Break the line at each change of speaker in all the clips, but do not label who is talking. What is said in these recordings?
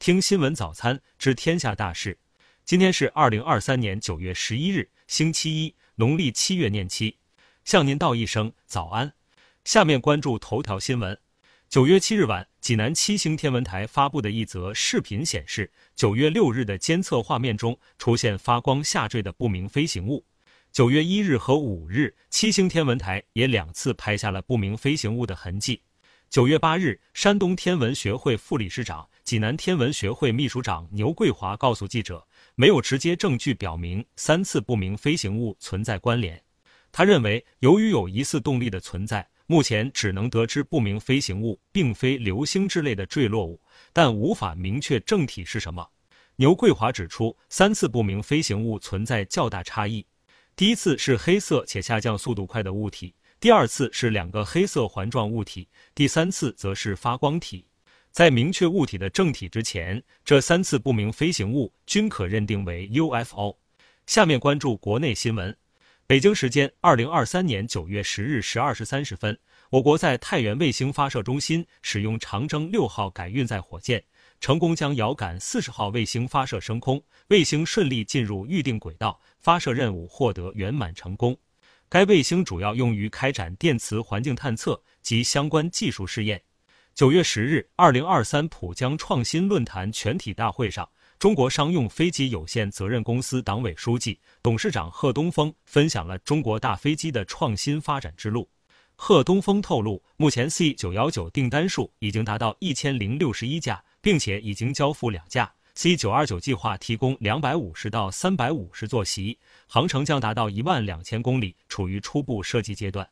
听新闻早餐知天下大事。今天是二零二三年九月十一日，星期一，农历七月廿七。向您道一声早安。下面关注头条新闻。九月七日晚，济南七星天文台发布的一则视频显示，九月六日的监测画面中出现发光下坠的不明飞行物。九月一日和五日，七星天文台也两次拍下了不明飞行物的痕迹。九月八日，山东天文学会副理事长、济南天文学会秘书长牛桂华告诉记者，没有直接证据表明三次不明飞行物存在关联。他认为，由于有疑似动力的存在。目前只能得知不明飞行物并非流星之类的坠落物，但无法明确正体是什么。牛桂华指出，三次不明飞行物存在较大差异：第一次是黑色且下降速度快的物体，第二次是两个黑色环状物体，第三次则是发光体。在明确物体的正体之前，这三次不明飞行物均可认定为 UFO。下面关注国内新闻。北京时间二零二三年九月十日十二时三十分，我国在太原卫星发射中心使用长征六号改运载火箭，成功将遥感四十号卫星发射升空，卫星顺利进入预定轨道，发射任务获得圆满成功。该卫星主要用于开展电磁环境探测及相关技术试验。九月十日，二零二三浦江创新论坛全体大会上。中国商用飞机有限责任公司党委书记、董事长贺东风分享了中国大飞机的创新发展之路。贺东风透露，目前 C 九幺九订单数已经达到一千零六十一架，并且已经交付两架。C 九二九计划提供两百五十到三百五十座席，航程将达到一万两千公里，处于初步设计阶段。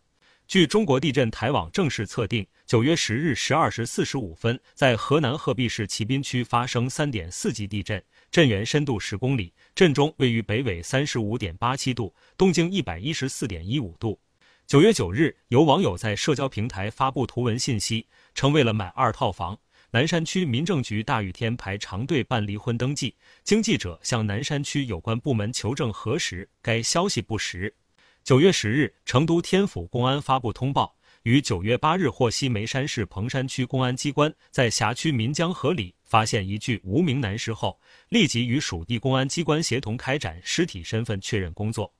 据中国地震台网正式测定，九月十日十二时四十五分，在河南鹤壁市淇滨区发生三点四级地震，震源深度十公里，震中位于北纬三十五点八七度，东经一百一十四点一五度。九月九日，有网友在社交平台发布图文信息，称为了买二套房，南山区民政局大雨天排长队办离婚登记。经记者向南山区有关部门求证核实，该消息不实。九月十日，成都天府公安发布通报，于九月八日获悉眉山市彭山区公安机关在辖区岷江河里发现一具无名男尸后，立即与属地公安机关协同开展尸体身份确认工作。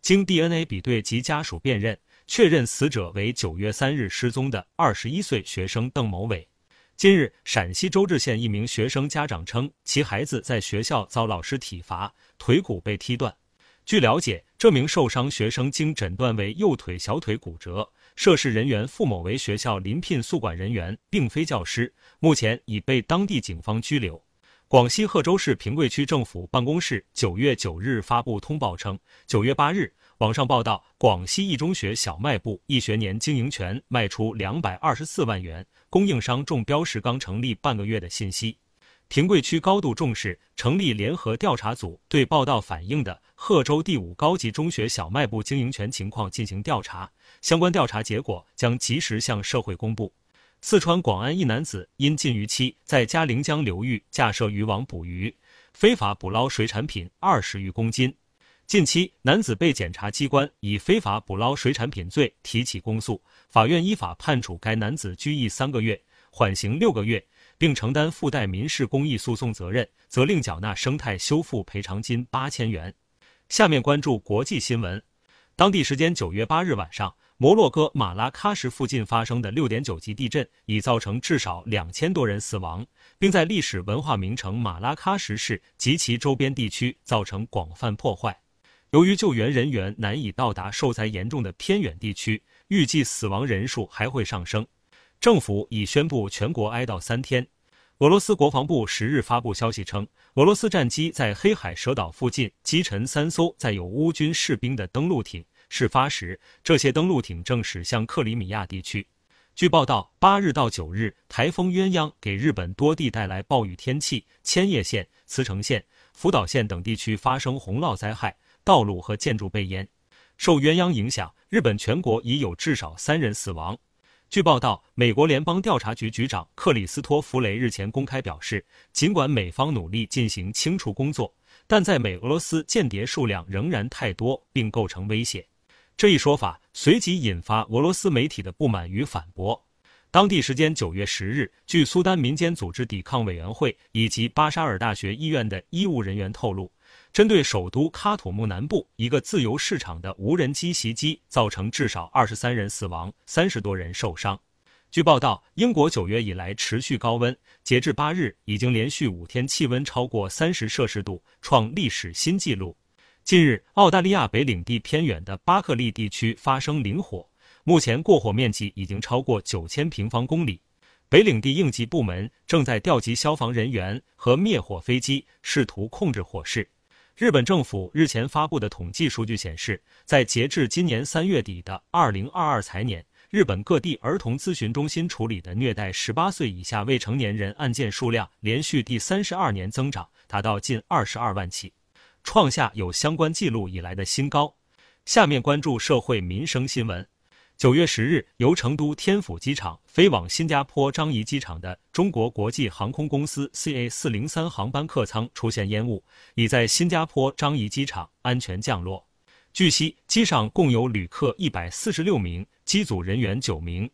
经 DNA 比对及家属辨认，确认死者为九月三日失踪的二十一岁学生邓某伟。近日，陕西周至县一名学生家长称，其孩子在学校遭老师体罚，腿骨被踢断。据了解，这名受伤学生经诊断为右腿小腿骨折，涉事人员付某为学校临聘宿管人员，并非教师，目前已被当地警方拘留。广西贺州市平贵区政府办公室九月九日发布通报称，九月八日，网上报道广西一中学小卖部一学年经营权卖出两百二十四万元，供应商中标时刚成立半个月的信息。平贵区高度重视，成立联合调查组，对报道反映的贺州第五高级中学小卖部经营权情况进行调查，相关调查结果将及时向社会公布。四川广安一男子因禁渔期在嘉陵江流域架设渔网捕鱼，非法捕捞水产品二十余公斤。近期，男子被检察机关以非法捕捞水产品罪提起公诉，法院依法判处该男子拘役三个月，缓刑六个月。并承担附带民事公益诉讼责任，责令缴纳生态修复赔偿金八千元。下面关注国际新闻。当地时间九月八日晚上，摩洛哥马拉喀什附近发生的六点九级地震已造成至少两千多人死亡，并在历史文化名城马拉喀什市及其周边地区造成广泛破坏。由于救援人员难以到达受灾严重的偏远地区，预计死亡人数还会上升。政府已宣布全国哀悼三天。俄罗斯国防部十日发布消息称，俄罗斯战机在黑海蛇岛附近击沉三艘载有乌军士兵的登陆艇。事发时，这些登陆艇正驶向克里米亚地区。据报道，八日到九日，台风鸳鸯给日本多地带来暴雨天气，千叶县、茨城县、福岛县等地区发生洪涝灾害，道路和建筑被淹。受鸳鸯影响，日本全国已有至少三人死亡。据报道，美国联邦调查局局长克里斯托弗雷日前公开表示，尽管美方努力进行清除工作，但在美俄罗斯间谍数量仍然太多，并构成威胁。这一说法随即引发俄罗斯媒体的不满与反驳。当地时间九月十日，据苏丹民间组织抵抗委员会以及巴沙尔大学医院的医务人员透露，针对首都喀土穆南部一个自由市场的无人机袭击，造成至少二十三人死亡，三十多人受伤。据报道，英国九月以来持续高温，截至八日，已经连续五天气温超过三十摄氏度，创历史新纪录。近日，澳大利亚北领地偏远的巴克利地区发生林火。目前过火面积已经超过九千平方公里，北领地应急部门正在调集消防人员和灭火飞机，试图控制火势。日本政府日前发布的统计数据显示，在截至今年三月底的二零二二财年，日本各地儿童咨询中心处理的虐待十八岁以下未成年人案件数量连续第三十二年增长，达到近二十二万起，创下有相关记录以来的新高。下面关注社会民生新闻。九月十日，由成都天府机场飞往新加坡樟宜机场的中国国际航空公司 CA 四零三航班客舱出现烟雾，已在新加坡樟宜机场安全降落。据悉，机上共有旅客一百四十六名，机组人员九名。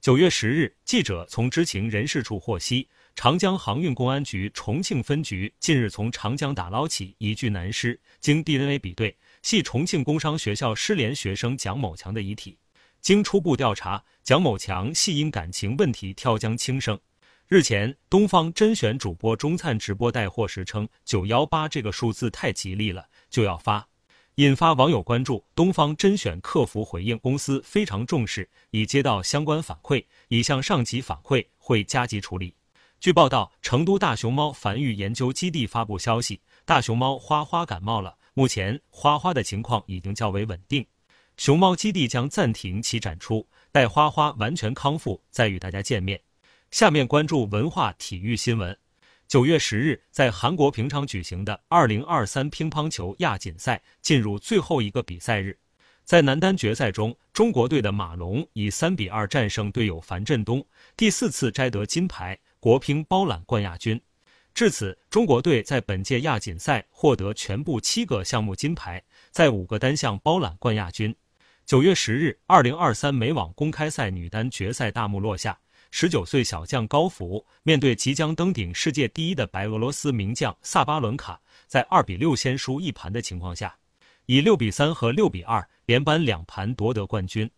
九月十日，记者从知情人士处获悉，长江航运公安局重庆分局近日从长江打捞起一具男尸，经 DNA 比对，系重庆工商学校失联学生蒋某强的遗体。经初步调查，蒋某强系因感情问题跳江轻生。日前，东方甄选主播钟灿直播带货时称“九幺八”这个数字太吉利了，就要发，引发网友关注。东方甄选客服回应，公司非常重视，已接到相关反馈，已向上级反馈，会加急处理。据报道，成都大熊猫繁育研究基地发布消息，大熊猫花花感冒了，目前花花的情况已经较为稳定。熊猫基地将暂停其展出，待花花完全康复再与大家见面。下面关注文化体育新闻。九月十日，在韩国平昌举行的二零二三乒乓球亚锦赛进入最后一个比赛日，在男单决赛中，中国队的马龙以三比二战胜队友樊振东，第四次摘得金牌，国乒包揽冠亚军。至此，中国队在本届亚锦赛获得全部七个项目金牌，在五个单项包揽冠亚军。九月十日，二零二三美网公开赛女单决赛大幕落下。十九岁小将高福面对即将登顶世界第一的白俄罗斯名将萨巴伦卡，在二比六先输一盘的情况下，以六比三和六比二连扳两盘夺得冠军。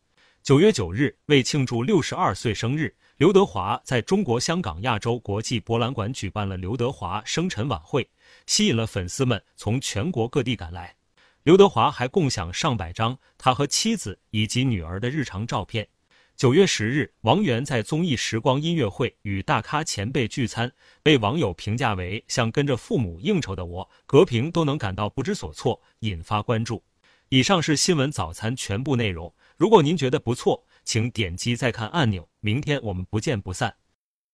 九月九日，为庆祝六十二岁生日，刘德华在中国香港亚洲国际博览馆举办了刘德华生辰晚会，吸引了粉丝们从全国各地赶来。刘德华还共享上百张他和妻子以及女儿的日常照片。九月十日，王源在综艺《时光音乐会》与大咖前辈聚餐，被网友评价为像跟着父母应酬的我，隔屏都能感到不知所措，引发关注。以上是新闻早餐全部内容。如果您觉得不错，请点击再看按钮。明天我们不见不散。